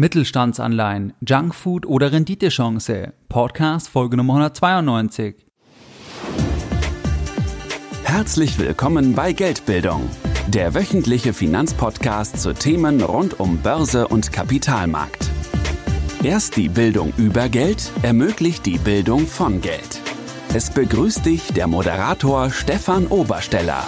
Mittelstandsanleihen, Junkfood oder Renditechance? Podcast Folge Nummer 192. Herzlich willkommen bei Geldbildung, der wöchentliche Finanzpodcast zu Themen rund um Börse und Kapitalmarkt. Erst die Bildung über Geld ermöglicht die Bildung von Geld. Es begrüßt dich der Moderator Stefan Obersteller.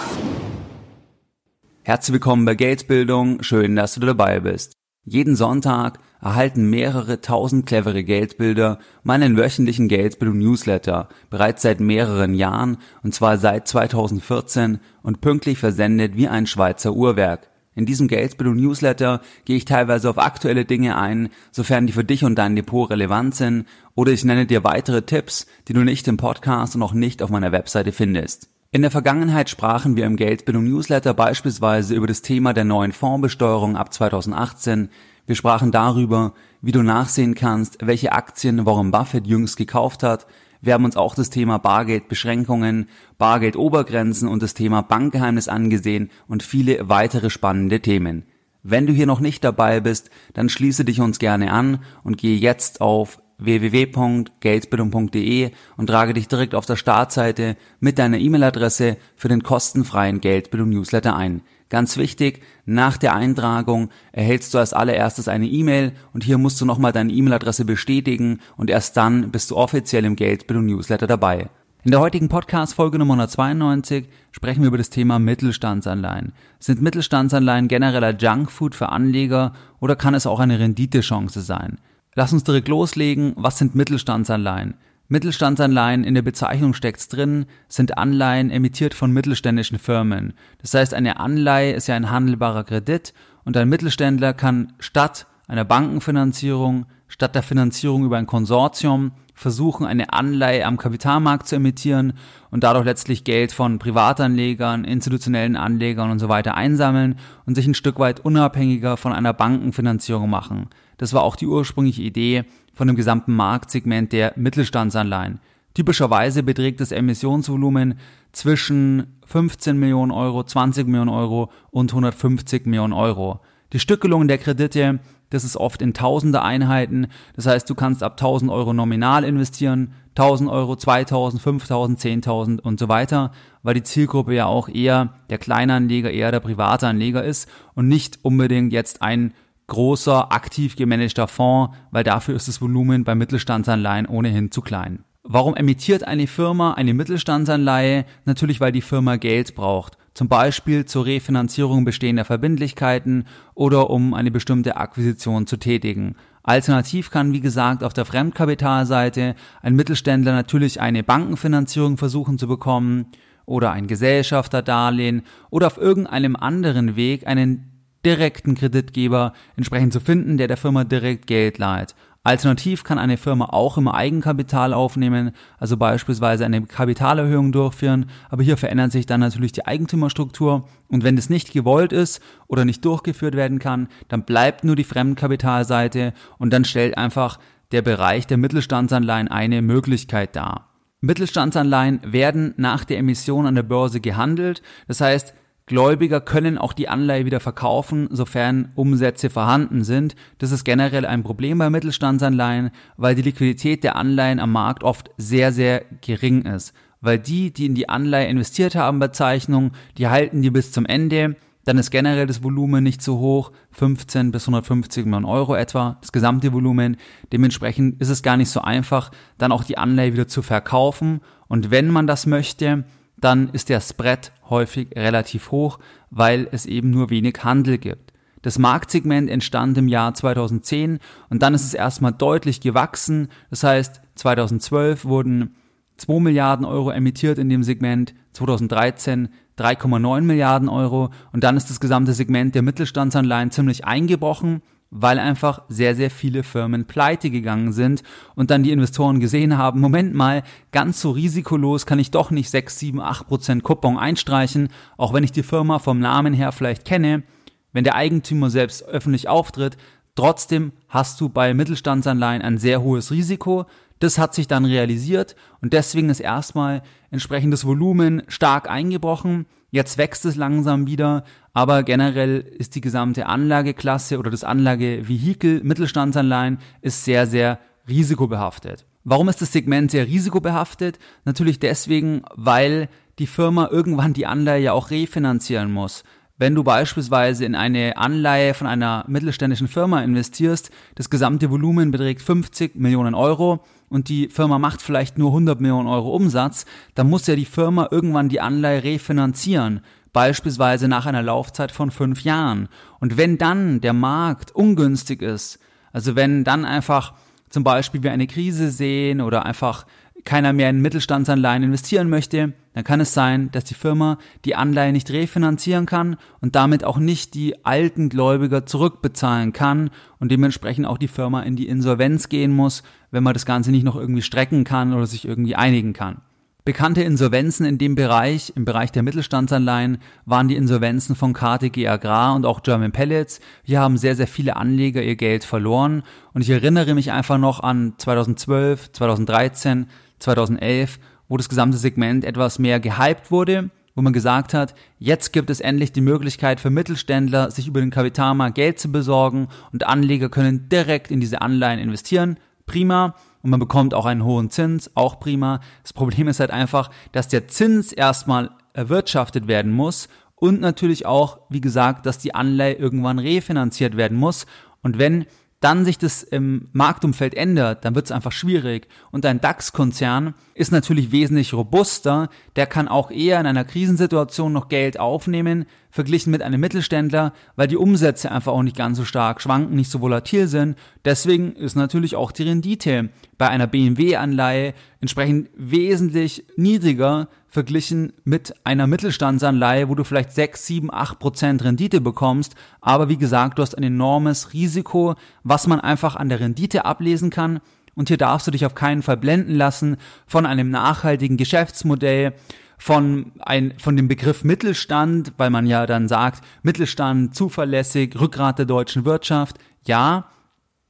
Herzlich willkommen bei Geldbildung, schön, dass du dabei bist. Jeden Sonntag erhalten mehrere tausend clevere Geldbilder meinen wöchentlichen Geldbildung Newsletter bereits seit mehreren Jahren und zwar seit 2014 und pünktlich versendet wie ein Schweizer Uhrwerk. In diesem Geldbildung Newsletter gehe ich teilweise auf aktuelle Dinge ein, sofern die für dich und dein Depot relevant sind, oder ich nenne dir weitere Tipps, die du nicht im Podcast und auch nicht auf meiner Webseite findest. In der Vergangenheit sprachen wir im Geldbildung Newsletter beispielsweise über das Thema der neuen Fondsbesteuerung ab 2018. Wir sprachen darüber, wie du nachsehen kannst, welche Aktien Warren Buffett jüngst gekauft hat. Wir haben uns auch das Thema Bargeldbeschränkungen, Bargeldobergrenzen und das Thema Bankgeheimnis angesehen und viele weitere spannende Themen. Wenn du hier noch nicht dabei bist, dann schließe dich uns gerne an und gehe jetzt auf www.geldbildung.de und trage dich direkt auf der Startseite mit deiner E-Mail-Adresse für den kostenfreien Geldbildung Newsletter ein. Ganz wichtig, nach der Eintragung erhältst du als allererstes eine E-Mail und hier musst du nochmal deine E-Mail-Adresse bestätigen und erst dann bist du offiziell im Geldbildung Newsletter dabei. In der heutigen Podcast-Folge Nummer 192 sprechen wir über das Thema Mittelstandsanleihen. Sind Mittelstandsanleihen genereller Junkfood für Anleger oder kann es auch eine Renditechance sein? Lass uns direkt loslegen. Was sind Mittelstandsanleihen? Mittelstandsanleihen in der Bezeichnung steckt's drin, sind Anleihen emittiert von mittelständischen Firmen. Das heißt, eine Anleihe ist ja ein handelbarer Kredit und ein Mittelständler kann statt einer Bankenfinanzierung, statt der Finanzierung über ein Konsortium versuchen, eine Anleihe am Kapitalmarkt zu emittieren und dadurch letztlich Geld von Privatanlegern, institutionellen Anlegern und so weiter einsammeln und sich ein Stück weit unabhängiger von einer Bankenfinanzierung machen. Das war auch die ursprüngliche Idee von dem gesamten Marktsegment der Mittelstandsanleihen. Typischerweise beträgt das Emissionsvolumen zwischen 15 Millionen Euro, 20 Millionen Euro und 150 Millionen Euro. Die Stückelung der Kredite, das ist oft in tausende Einheiten. Das heißt, du kannst ab 1000 Euro nominal investieren, 1000 Euro, 2000, 5000, 10.000 und so weiter, weil die Zielgruppe ja auch eher der Kleinanleger, eher der private Anleger ist und nicht unbedingt jetzt ein großer, aktiv gemanagter Fonds, weil dafür ist das Volumen bei Mittelstandsanleihen ohnehin zu klein. Warum emittiert eine Firma eine Mittelstandsanleihe? Natürlich, weil die Firma Geld braucht. Zum Beispiel zur Refinanzierung bestehender Verbindlichkeiten oder um eine bestimmte Akquisition zu tätigen. Alternativ kann, wie gesagt, auf der Fremdkapitalseite ein Mittelständler natürlich eine Bankenfinanzierung versuchen zu bekommen oder ein Gesellschafterdarlehen oder auf irgendeinem anderen Weg einen direkten Kreditgeber entsprechend zu finden, der der Firma direkt Geld leiht. Alternativ kann eine Firma auch immer Eigenkapital aufnehmen, also beispielsweise eine Kapitalerhöhung durchführen, aber hier verändert sich dann natürlich die Eigentümerstruktur und wenn das nicht gewollt ist oder nicht durchgeführt werden kann, dann bleibt nur die Fremdkapitalseite und dann stellt einfach der Bereich der Mittelstandsanleihen eine Möglichkeit dar. Mittelstandsanleihen werden nach der Emission an der Börse gehandelt, das heißt, Gläubiger können auch die Anleihe wieder verkaufen, sofern Umsätze vorhanden sind. Das ist generell ein Problem bei Mittelstandsanleihen, weil die Liquidität der Anleihen am Markt oft sehr, sehr gering ist. Weil die, die in die Anleihe investiert haben bei Zeichnung, die halten die bis zum Ende. Dann ist generell das Volumen nicht so hoch, 15 bis 150 Millionen Euro etwa, das gesamte Volumen. Dementsprechend ist es gar nicht so einfach, dann auch die Anleihe wieder zu verkaufen. Und wenn man das möchte, dann ist der Spread häufig relativ hoch, weil es eben nur wenig Handel gibt. Das Marktsegment entstand im Jahr 2010 und dann ist es erstmal deutlich gewachsen. Das heißt, 2012 wurden 2 Milliarden Euro emittiert in dem Segment, 2013 3,9 Milliarden Euro und dann ist das gesamte Segment der Mittelstandsanleihen ziemlich eingebrochen weil einfach sehr, sehr viele Firmen pleite gegangen sind und dann die Investoren gesehen haben, Moment mal, ganz so risikolos kann ich doch nicht 6, 7, 8 Prozent Coupon einstreichen, auch wenn ich die Firma vom Namen her vielleicht kenne, wenn der Eigentümer selbst öffentlich auftritt, trotzdem hast du bei Mittelstandsanleihen ein sehr hohes Risiko, Das hat sich dann realisiert und deswegen ist erstmal entsprechendes Volumen stark eingebrochen. Jetzt wächst es langsam wieder, aber generell ist die gesamte Anlageklasse oder das Anlagevehikel Mittelstandsanleihen ist sehr, sehr risikobehaftet. Warum ist das Segment sehr risikobehaftet? Natürlich deswegen, weil die Firma irgendwann die Anleihe ja auch refinanzieren muss. Wenn du beispielsweise in eine Anleihe von einer mittelständischen Firma investierst, das gesamte Volumen beträgt 50 Millionen Euro und die Firma macht vielleicht nur 100 Millionen Euro Umsatz, dann muss ja die Firma irgendwann die Anleihe refinanzieren, beispielsweise nach einer Laufzeit von fünf Jahren. Und wenn dann der Markt ungünstig ist, also wenn dann einfach zum Beispiel wir eine Krise sehen oder einfach keiner mehr in Mittelstandsanleihen investieren möchte, dann kann es sein, dass die Firma die Anleihe nicht refinanzieren kann und damit auch nicht die alten Gläubiger zurückbezahlen kann und dementsprechend auch die Firma in die Insolvenz gehen muss, wenn man das Ganze nicht noch irgendwie strecken kann oder sich irgendwie einigen kann. Bekannte Insolvenzen in dem Bereich, im Bereich der Mittelstandsanleihen, waren die Insolvenzen von KTG Agrar und auch German Pellets. Hier haben sehr, sehr viele Anleger ihr Geld verloren. Und ich erinnere mich einfach noch an 2012, 2013, 2011, wo das gesamte Segment etwas mehr gehypt wurde, wo man gesagt hat, jetzt gibt es endlich die Möglichkeit für Mittelständler, sich über den Kapitalmarkt Geld zu besorgen und Anleger können direkt in diese Anleihen investieren. Prima und man bekommt auch einen hohen Zins, auch prima. Das Problem ist halt einfach, dass der Zins erstmal erwirtschaftet werden muss und natürlich auch, wie gesagt, dass die Anleihe irgendwann refinanziert werden muss. Und wenn dann sich das im Marktumfeld ändert, dann wird es einfach schwierig. Und ein DAX-Konzern ist natürlich wesentlich robuster, der kann auch eher in einer Krisensituation noch Geld aufnehmen, verglichen mit einem Mittelständler, weil die Umsätze einfach auch nicht ganz so stark schwanken, nicht so volatil sind. Deswegen ist natürlich auch die Rendite bei einer BMW-Anleihe entsprechend wesentlich niedriger verglichen mit einer Mittelstandsanleihe, wo du vielleicht 6, 7, 8 Prozent Rendite bekommst. Aber wie gesagt, du hast ein enormes Risiko, was man einfach an der Rendite ablesen kann. Und hier darfst du dich auf keinen Fall blenden lassen von einem nachhaltigen Geschäftsmodell, von, ein, von dem Begriff Mittelstand, weil man ja dann sagt, Mittelstand, zuverlässig, Rückgrat der deutschen Wirtschaft. Ja,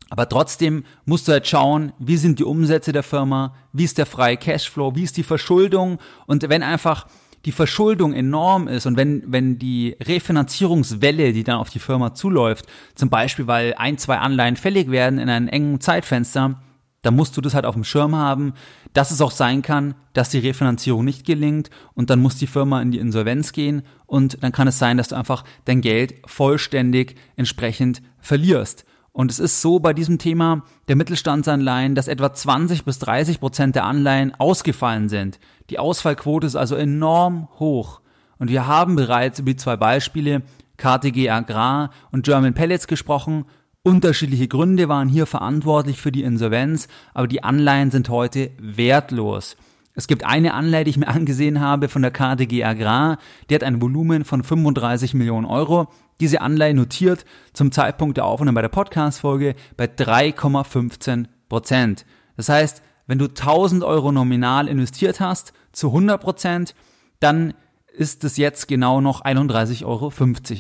aber trotzdem musst du halt schauen, wie sind die Umsätze der Firma, wie ist der freie Cashflow, wie ist die Verschuldung und wenn einfach die Verschuldung enorm ist und wenn, wenn die Refinanzierungswelle, die dann auf die Firma zuläuft, zum Beispiel weil ein, zwei Anleihen fällig werden in einem engen Zeitfenster, dann musst du das halt auf dem Schirm haben, dass es auch sein kann, dass die Refinanzierung nicht gelingt und dann muss die Firma in die Insolvenz gehen und dann kann es sein, dass du einfach dein Geld vollständig entsprechend verlierst. Und es ist so bei diesem Thema der Mittelstandsanleihen, dass etwa 20 bis 30 Prozent der Anleihen ausgefallen sind. Die Ausfallquote ist also enorm hoch. Und wir haben bereits über die zwei Beispiele KTG Agrar und German Pellets gesprochen. Unterschiedliche Gründe waren hier verantwortlich für die Insolvenz, aber die Anleihen sind heute wertlos. Es gibt eine Anleihe, die ich mir angesehen habe von der KTG Agrar, die hat ein Volumen von 35 Millionen Euro diese Anleihe notiert zum Zeitpunkt der Aufnahme bei der Podcast-Folge bei 3,15 Prozent. Das heißt, wenn du 1000 Euro nominal investiert hast zu 100 Prozent, dann ist es jetzt genau noch 31,50 Euro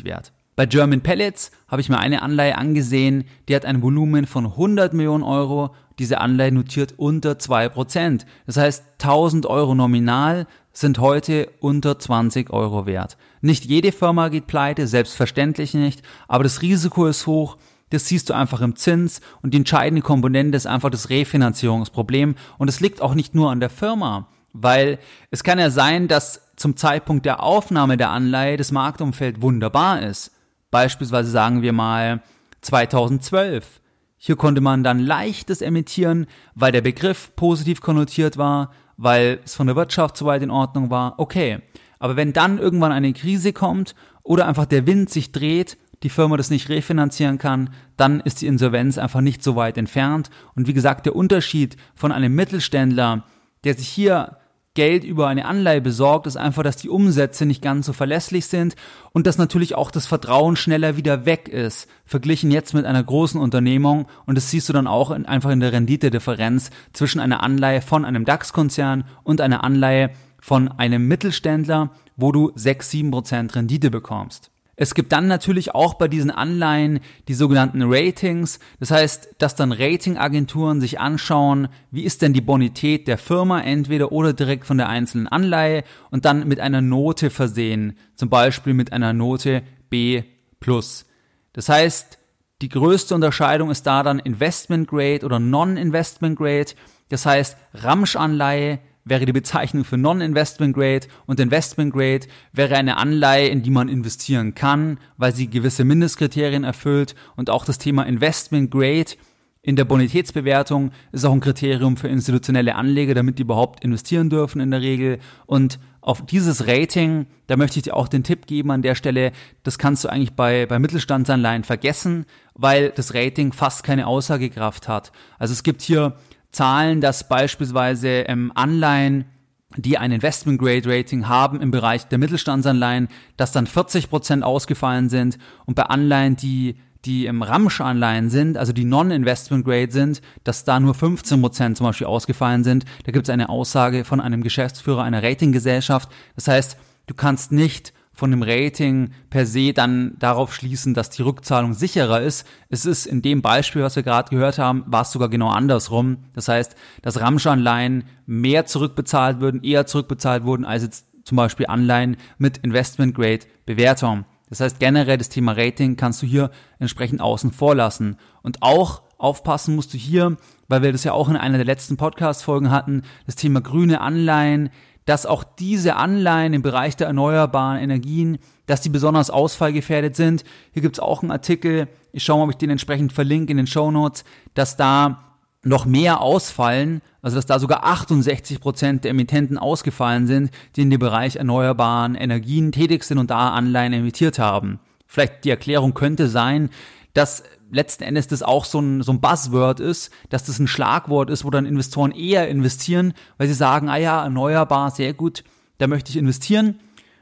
wert. Bei German Pellets habe ich mir eine Anleihe angesehen, die hat ein Volumen von 100 Millionen Euro. Diese Anleihe notiert unter 2%. Das heißt, 1000 Euro nominal sind heute unter 20 Euro wert. Nicht jede Firma geht pleite, selbstverständlich nicht, aber das Risiko ist hoch. Das siehst du einfach im Zins und die entscheidende Komponente ist einfach das Refinanzierungsproblem und es liegt auch nicht nur an der Firma, weil es kann ja sein, dass zum Zeitpunkt der Aufnahme der Anleihe das Marktumfeld wunderbar ist. Beispielsweise sagen wir mal 2012. Hier konnte man dann leichtes emittieren, weil der Begriff positiv konnotiert war, weil es von der Wirtschaft soweit in Ordnung war. Okay. Aber wenn dann irgendwann eine Krise kommt oder einfach der Wind sich dreht, die Firma das nicht refinanzieren kann, dann ist die Insolvenz einfach nicht so weit entfernt. Und wie gesagt, der Unterschied von einem Mittelständler, der sich hier Geld über eine Anleihe besorgt, ist einfach, dass die Umsätze nicht ganz so verlässlich sind und dass natürlich auch das Vertrauen schneller wieder weg ist, verglichen jetzt mit einer großen Unternehmung und das siehst du dann auch in, einfach in der Renditedifferenz zwischen einer Anleihe von einem DAX-Konzern und einer Anleihe von einem Mittelständler, wo du 6, 7 Prozent Rendite bekommst. Es gibt dann natürlich auch bei diesen Anleihen die sogenannten Ratings. Das heißt, dass dann Ratingagenturen sich anschauen, wie ist denn die Bonität der Firma entweder oder direkt von der einzelnen Anleihe und dann mit einer Note versehen. Zum Beispiel mit einer Note B+. Das heißt, die größte Unterscheidung ist da dann Investment Grade oder Non-Investment Grade. Das heißt, Ramsch-Anleihe wäre die Bezeichnung für Non-Investment Grade und Investment Grade wäre eine Anleihe, in die man investieren kann, weil sie gewisse Mindestkriterien erfüllt und auch das Thema Investment Grade in der Bonitätsbewertung ist auch ein Kriterium für institutionelle Anleger, damit die überhaupt investieren dürfen in der Regel und auf dieses Rating, da möchte ich dir auch den Tipp geben an der Stelle, das kannst du eigentlich bei, bei Mittelstandsanleihen vergessen, weil das Rating fast keine Aussagekraft hat. Also es gibt hier Zahlen, dass beispielsweise ähm, Anleihen, die ein Investment Grade Rating haben im Bereich der Mittelstandsanleihen, dass dann 40 Prozent ausgefallen sind und bei Anleihen, die die im Ramsch-Anleihen sind, also die Non-Investment Grade sind, dass da nur 15 Prozent zum Beispiel ausgefallen sind. Da gibt es eine Aussage von einem Geschäftsführer einer Ratinggesellschaft. Das heißt, du kannst nicht von dem Rating per se dann darauf schließen, dass die Rückzahlung sicherer ist. Es ist in dem Beispiel, was wir gerade gehört haben, war es sogar genau andersrum. Das heißt, dass Ramsch-Anleihen mehr zurückbezahlt würden, eher zurückbezahlt wurden als jetzt zum Beispiel Anleihen mit Investment Grade Bewertung. Das heißt, generell das Thema Rating kannst du hier entsprechend außen vor lassen. Und auch aufpassen musst du hier, weil wir das ja auch in einer der letzten Podcast-Folgen hatten, das Thema grüne Anleihen, dass auch diese Anleihen im Bereich der erneuerbaren Energien, dass die besonders ausfallgefährdet sind. Hier gibt's auch einen Artikel, ich schaue mal, ob ich den entsprechend verlinke in den Show Notes, dass da noch mehr ausfallen, also dass da sogar 68 Prozent der Emittenten ausgefallen sind, die in dem Bereich erneuerbaren Energien tätig sind und da Anleihen emittiert haben. Vielleicht die Erklärung könnte sein, dass letzten Endes das auch so ein, so ein Buzzword ist, dass das ein Schlagwort ist, wo dann Investoren eher investieren, weil sie sagen, ah ja, erneuerbar, sehr gut, da möchte ich investieren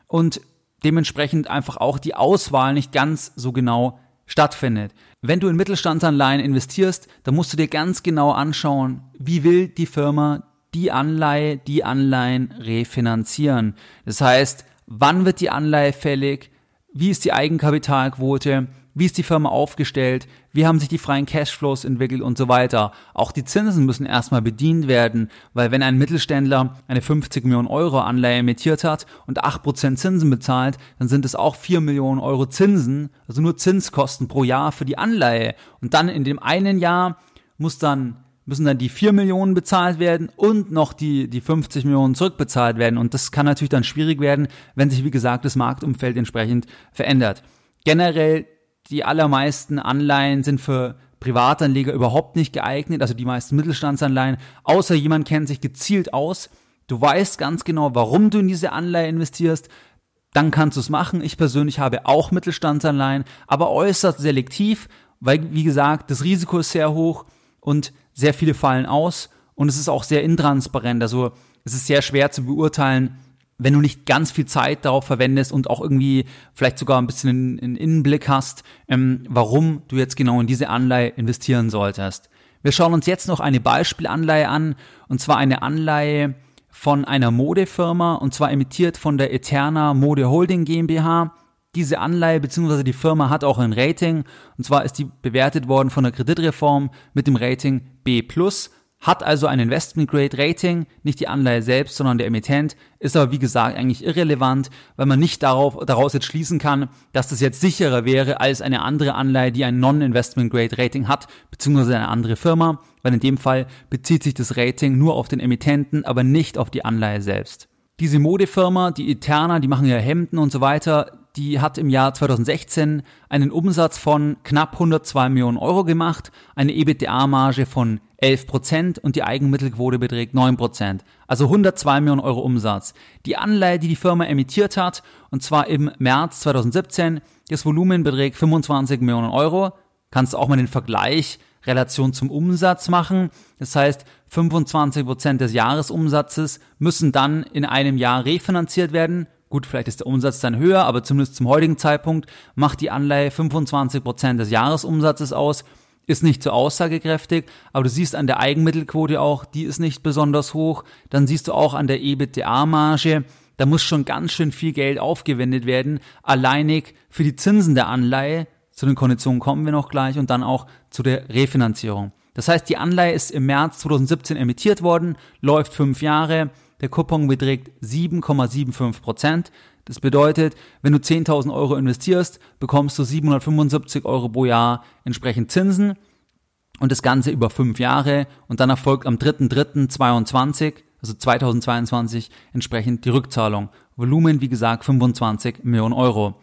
und dementsprechend einfach auch die Auswahl nicht ganz so genau stattfindet. Wenn du in Mittelstandsanleihen investierst, dann musst du dir ganz genau anschauen, wie will die Firma die Anleihe, die Anleihen refinanzieren. Das heißt, wann wird die Anleihe fällig? Wie ist die Eigenkapitalquote? Wie ist die Firma aufgestellt, wie haben sich die freien Cashflows entwickelt und so weiter. Auch die Zinsen müssen erstmal bedient werden, weil wenn ein Mittelständler eine 50 Millionen Euro Anleihe emittiert hat und 8% Zinsen bezahlt, dann sind es auch 4 Millionen Euro Zinsen, also nur Zinskosten pro Jahr für die Anleihe. Und dann in dem einen Jahr muss dann müssen dann die 4 Millionen bezahlt werden und noch die, die 50 Millionen zurückbezahlt werden. Und das kann natürlich dann schwierig werden, wenn sich, wie gesagt, das Marktumfeld entsprechend verändert. Generell die allermeisten Anleihen sind für Privatanleger überhaupt nicht geeignet, also die meisten Mittelstandsanleihen, außer jemand kennt sich gezielt aus. Du weißt ganz genau, warum du in diese Anleihe investierst, dann kannst du es machen. Ich persönlich habe auch Mittelstandsanleihen, aber äußerst selektiv, weil, wie gesagt, das Risiko ist sehr hoch und sehr viele fallen aus und es ist auch sehr intransparent. Also es ist sehr schwer zu beurteilen, wenn du nicht ganz viel Zeit darauf verwendest und auch irgendwie vielleicht sogar ein bisschen einen Innenblick hast, ähm, warum du jetzt genau in diese Anleihe investieren solltest. Wir schauen uns jetzt noch eine Beispielanleihe an, und zwar eine Anleihe von einer Modefirma, und zwar emittiert von der Eterna Mode Holding GmbH. Diese Anleihe bzw. die Firma hat auch ein Rating, und zwar ist die bewertet worden von der Kreditreform mit dem Rating B+ hat also ein Investment Grade Rating, nicht die Anleihe selbst, sondern der Emittent, ist aber wie gesagt eigentlich irrelevant, weil man nicht darauf, daraus jetzt schließen kann, dass das jetzt sicherer wäre als eine andere Anleihe, die ein Non-Investment Grade Rating hat, beziehungsweise eine andere Firma, weil in dem Fall bezieht sich das Rating nur auf den Emittenten, aber nicht auf die Anleihe selbst. Diese Modefirma, die Eterna, die machen ja Hemden und so weiter, die hat im Jahr 2016 einen Umsatz von knapp 102 Millionen Euro gemacht, eine EBITDA-Marge von 11 Prozent und die Eigenmittelquote beträgt 9 Prozent. Also 102 Millionen Euro Umsatz. Die Anleihe, die die Firma emittiert hat, und zwar im März 2017, das Volumen beträgt 25 Millionen Euro. Kannst auch mal den Vergleich Relation zum Umsatz machen. Das heißt, 25 Prozent des Jahresumsatzes müssen dann in einem Jahr refinanziert werden. Gut, vielleicht ist der Umsatz dann höher, aber zumindest zum heutigen Zeitpunkt macht die Anleihe 25 Prozent des Jahresumsatzes aus, ist nicht so aussagekräftig, aber du siehst an der Eigenmittelquote auch, die ist nicht besonders hoch. Dann siehst du auch an der EBITDA-Marge, da muss schon ganz schön viel Geld aufgewendet werden, alleinig für die Zinsen der Anleihe, zu den Konditionen kommen wir noch gleich und dann auch zu der Refinanzierung. Das heißt, die Anleihe ist im März 2017 emittiert worden, läuft fünf Jahre, der Coupon beträgt 7,75 Prozent. Das bedeutet, wenn du 10.000 Euro investierst, bekommst du 775 Euro pro Jahr entsprechend Zinsen und das Ganze über fünf Jahre und dann erfolgt am 3.3.22, also 2022, entsprechend die Rückzahlung. Volumen, wie gesagt, 25 Millionen Euro.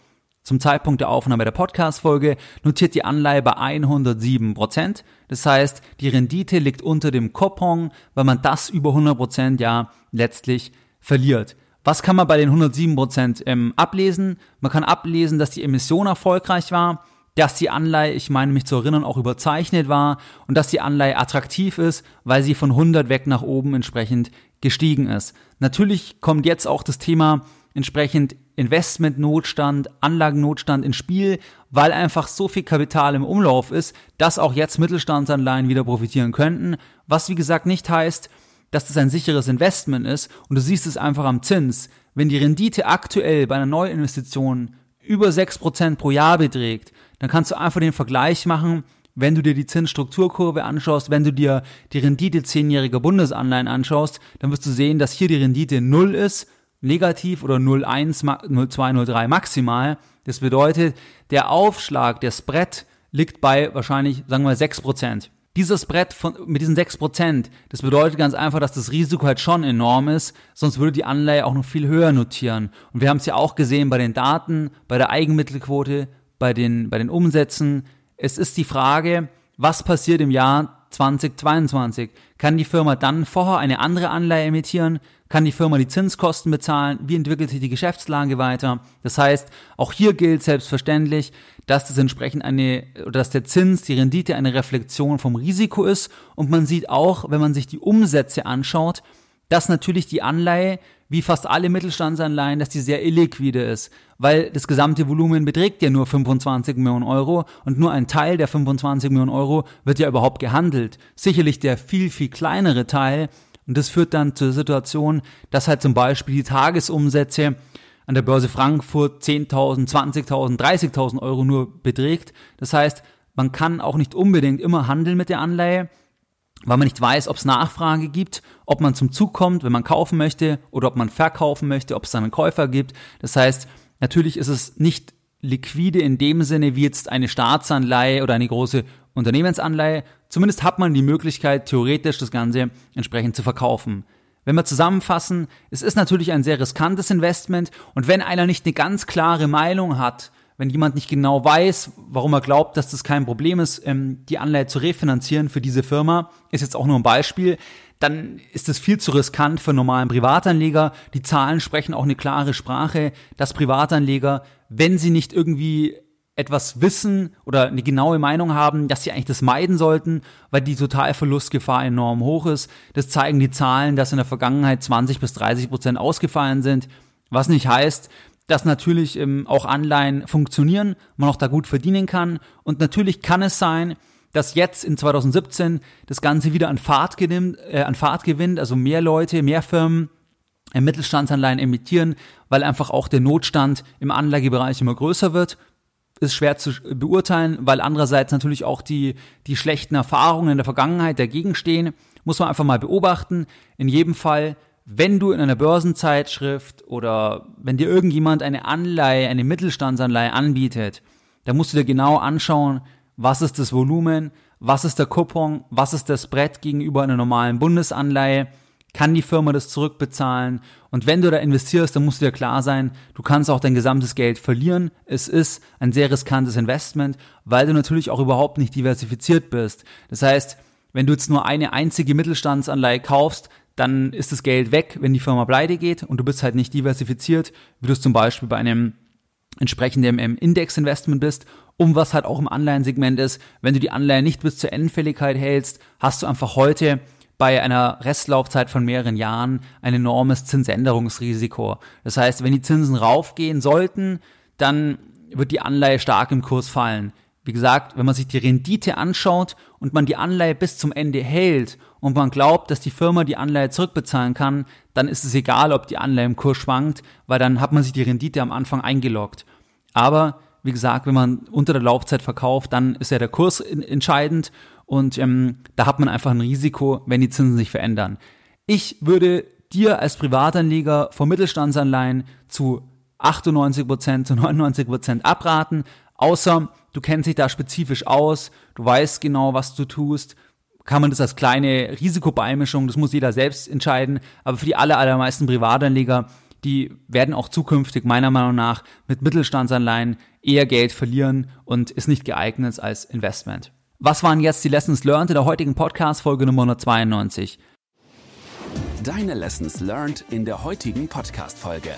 Zum Zeitpunkt der Aufnahme der Podcast-Folge notiert die Anleihe bei 107 Prozent. Das heißt, die Rendite liegt unter dem Coupon, weil man das über 100 Prozent ja letztlich verliert. Was kann man bei den 107 Prozent ähm, ablesen? Man kann ablesen, dass die Emission erfolgreich war, dass die Anleihe, ich meine mich zu erinnern, auch überzeichnet war und dass die Anleihe attraktiv ist, weil sie von 100 weg nach oben entsprechend gestiegen ist. Natürlich kommt jetzt auch das Thema entsprechend Investmentnotstand, Anlagennotstand ins Spiel, weil einfach so viel Kapital im Umlauf ist, dass auch jetzt Mittelstandsanleihen wieder profitieren könnten. Was wie gesagt nicht heißt, dass das ein sicheres Investment ist und du siehst es einfach am Zins. Wenn die Rendite aktuell bei einer Neuinvestition über 6% pro Jahr beträgt, dann kannst du einfach den Vergleich machen, wenn du dir die Zinsstrukturkurve anschaust, wenn du dir die Rendite zehnjähriger Bundesanleihen anschaust, dann wirst du sehen, dass hier die Rendite null ist negativ oder 0,1, 0,2, 0,3 maximal. Das bedeutet, der Aufschlag, der Spread liegt bei wahrscheinlich, sagen wir mal, 6%. Dieses Spread von, mit diesen 6%, das bedeutet ganz einfach, dass das Risiko halt schon enorm ist, sonst würde die Anleihe auch noch viel höher notieren. Und wir haben es ja auch gesehen bei den Daten, bei der Eigenmittelquote, bei den, bei den Umsätzen. Es ist die Frage, was passiert im Jahr 2022? Kann die Firma dann vorher eine andere Anleihe emittieren? Kann die Firma die Zinskosten bezahlen? Wie entwickelt sich die Geschäftslage weiter? Das heißt, auch hier gilt selbstverständlich, dass das entsprechend eine, dass der Zins, die Rendite eine Reflexion vom Risiko ist. Und man sieht auch, wenn man sich die Umsätze anschaut, dass natürlich die Anleihe, wie fast alle Mittelstandsanleihen, dass die sehr illiquide ist, weil das gesamte Volumen beträgt ja nur 25 Millionen Euro und nur ein Teil der 25 Millionen Euro wird ja überhaupt gehandelt. Sicherlich der viel, viel kleinere Teil und das führt dann zur Situation, dass halt zum Beispiel die Tagesumsätze an der Börse Frankfurt 10.000, 20.000, 30.000 Euro nur beträgt. Das heißt, man kann auch nicht unbedingt immer handeln mit der Anleihe, weil man nicht weiß, ob es Nachfrage gibt, ob man zum Zug kommt, wenn man kaufen möchte oder ob man verkaufen möchte, ob es dann einen Käufer gibt. Das heißt, natürlich ist es nicht liquide in dem Sinne wie jetzt eine Staatsanleihe oder eine große Unternehmensanleihe. Zumindest hat man die Möglichkeit, theoretisch das Ganze entsprechend zu verkaufen. Wenn wir zusammenfassen, es ist natürlich ein sehr riskantes Investment und wenn einer nicht eine ganz klare Meinung hat, wenn jemand nicht genau weiß, warum er glaubt, dass das kein Problem ist, ähm, die Anleihe zu refinanzieren für diese Firma, ist jetzt auch nur ein Beispiel, dann ist es viel zu riskant für normalen Privatanleger. Die Zahlen sprechen auch eine klare Sprache, dass Privatanleger, wenn sie nicht irgendwie etwas wissen oder eine genaue Meinung haben, dass sie eigentlich das meiden sollten, weil die Totalverlustgefahr enorm hoch ist. Das zeigen die Zahlen, dass in der Vergangenheit 20 bis 30 Prozent ausgefallen sind, was nicht heißt, dass natürlich ähm, auch Anleihen funktionieren, man auch da gut verdienen kann. Und natürlich kann es sein, dass jetzt in 2017 das Ganze wieder an Fahrt, gewinnt, äh, an Fahrt gewinnt, also mehr Leute, mehr Firmen äh, Mittelstandsanleihen emittieren, weil einfach auch der Notstand im Anlagebereich immer größer wird ist schwer zu beurteilen, weil andererseits natürlich auch die, die schlechten Erfahrungen in der Vergangenheit dagegen stehen. Muss man einfach mal beobachten. In jedem Fall, wenn du in einer Börsenzeitschrift oder wenn dir irgendjemand eine Anleihe, eine Mittelstandsanleihe anbietet, dann musst du dir genau anschauen, was ist das Volumen, was ist der Coupon, was ist das Brett gegenüber einer normalen Bundesanleihe kann die Firma das zurückbezahlen? Und wenn du da investierst, dann musst du dir klar sein, du kannst auch dein gesamtes Geld verlieren. Es ist ein sehr riskantes Investment, weil du natürlich auch überhaupt nicht diversifiziert bist. Das heißt, wenn du jetzt nur eine einzige Mittelstandsanleihe kaufst, dann ist das Geld weg, wenn die Firma pleite geht und du bist halt nicht diversifiziert, wie du es zum Beispiel bei einem entsprechenden Indexinvestment bist um was halt auch im Anleihensegment ist. Wenn du die Anleihe nicht bis zur Endfälligkeit hältst, hast du einfach heute bei einer Restlaufzeit von mehreren Jahren ein enormes Zinsänderungsrisiko. Das heißt, wenn die Zinsen raufgehen sollten, dann wird die Anleihe stark im Kurs fallen. Wie gesagt, wenn man sich die Rendite anschaut und man die Anleihe bis zum Ende hält und man glaubt, dass die Firma die Anleihe zurückbezahlen kann, dann ist es egal, ob die Anleihe im Kurs schwankt, weil dann hat man sich die Rendite am Anfang eingeloggt. Aber wie gesagt, wenn man unter der Laufzeit verkauft, dann ist ja der Kurs entscheidend und ähm, da hat man einfach ein Risiko, wenn die Zinsen sich verändern. Ich würde dir als Privatanleger vor Mittelstandsanleihen zu 98% zu 99% abraten, außer du kennst dich da spezifisch aus, du weißt genau, was du tust, kann man das als kleine Risikobeimischung, das muss jeder selbst entscheiden, aber für die aller, allermeisten Privatanleger, die werden auch zukünftig meiner Meinung nach mit Mittelstandsanleihen eher Geld verlieren und ist nicht geeignet als Investment. Was waren jetzt die Lessons learned in der heutigen Podcast Folge Nummer 192? Deine Lessons learned in der heutigen Podcast Folge.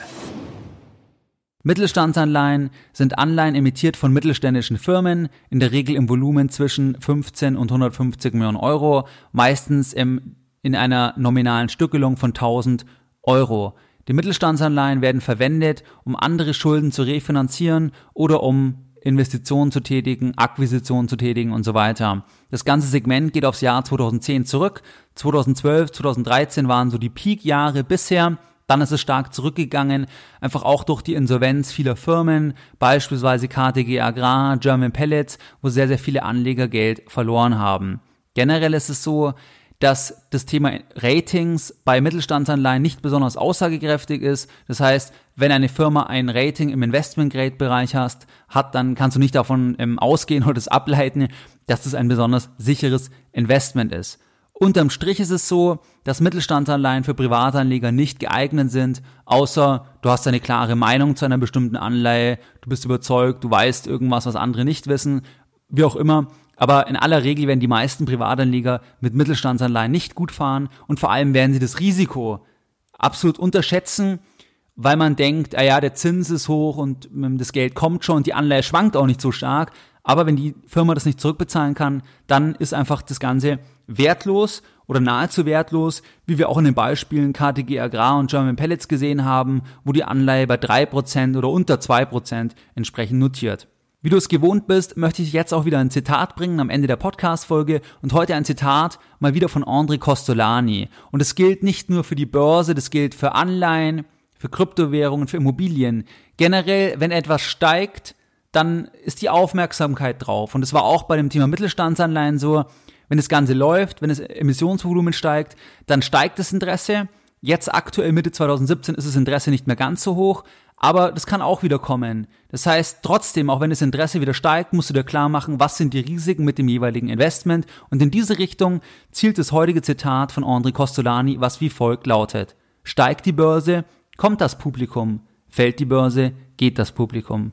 Mittelstandsanleihen sind Anleihen emittiert von mittelständischen Firmen, in der Regel im Volumen zwischen 15 und 150 Millionen Euro, meistens im, in einer nominalen Stückelung von 1000 Euro. Die Mittelstandsanleihen werden verwendet, um andere Schulden zu refinanzieren oder um Investitionen zu tätigen, Akquisitionen zu tätigen und so weiter. Das ganze Segment geht aufs Jahr 2010 zurück. 2012, 2013 waren so die Peak-Jahre bisher. Dann ist es stark zurückgegangen, einfach auch durch die Insolvenz vieler Firmen, beispielsweise KTG Agrar, German Pellets, wo sehr, sehr viele Anleger Geld verloren haben. Generell ist es so, dass das Thema Ratings bei Mittelstandsanleihen nicht besonders aussagekräftig ist. Das heißt, wenn eine Firma ein Rating im Investment-Grade-Bereich hat, dann kannst du nicht davon ähm, ausgehen oder das ableiten, dass das ein besonders sicheres Investment ist. Unterm Strich ist es so, dass Mittelstandsanleihen für Privatanleger nicht geeignet sind, außer du hast eine klare Meinung zu einer bestimmten Anleihe, du bist überzeugt, du weißt irgendwas, was andere nicht wissen, wie auch immer. Aber in aller Regel werden die meisten Privatanleger mit Mittelstandsanleihen nicht gut fahren und vor allem werden sie das Risiko absolut unterschätzen, weil man denkt, ah ja, der Zins ist hoch und ähm, das Geld kommt schon und die Anleihe schwankt auch nicht so stark. Aber wenn die Firma das nicht zurückbezahlen kann, dann ist einfach das Ganze wertlos oder nahezu wertlos, wie wir auch in den Beispielen KTG Agrar und German Pellets gesehen haben, wo die Anleihe bei drei Prozent oder unter zwei Prozent entsprechend notiert. Wie du es gewohnt bist, möchte ich jetzt auch wieder ein Zitat bringen am Ende der Podcast-Folge und heute ein Zitat mal wieder von André Costolani. Und es gilt nicht nur für die Börse, das gilt für Anleihen, für Kryptowährungen, für Immobilien. Generell, wenn etwas steigt, dann ist die Aufmerksamkeit drauf. Und es war auch bei dem Thema Mittelstandsanleihen so, wenn das Ganze läuft, wenn das Emissionsvolumen steigt, dann steigt das Interesse. Jetzt aktuell Mitte 2017 ist das Interesse nicht mehr ganz so hoch, aber das kann auch wieder kommen. Das heißt, trotzdem, auch wenn das Interesse wieder steigt, musst du dir klar machen, was sind die Risiken mit dem jeweiligen Investment. Und in diese Richtung zielt das heutige Zitat von André Costolani, was wie folgt lautet. Steigt die Börse, kommt das Publikum. Fällt die Börse, geht das Publikum.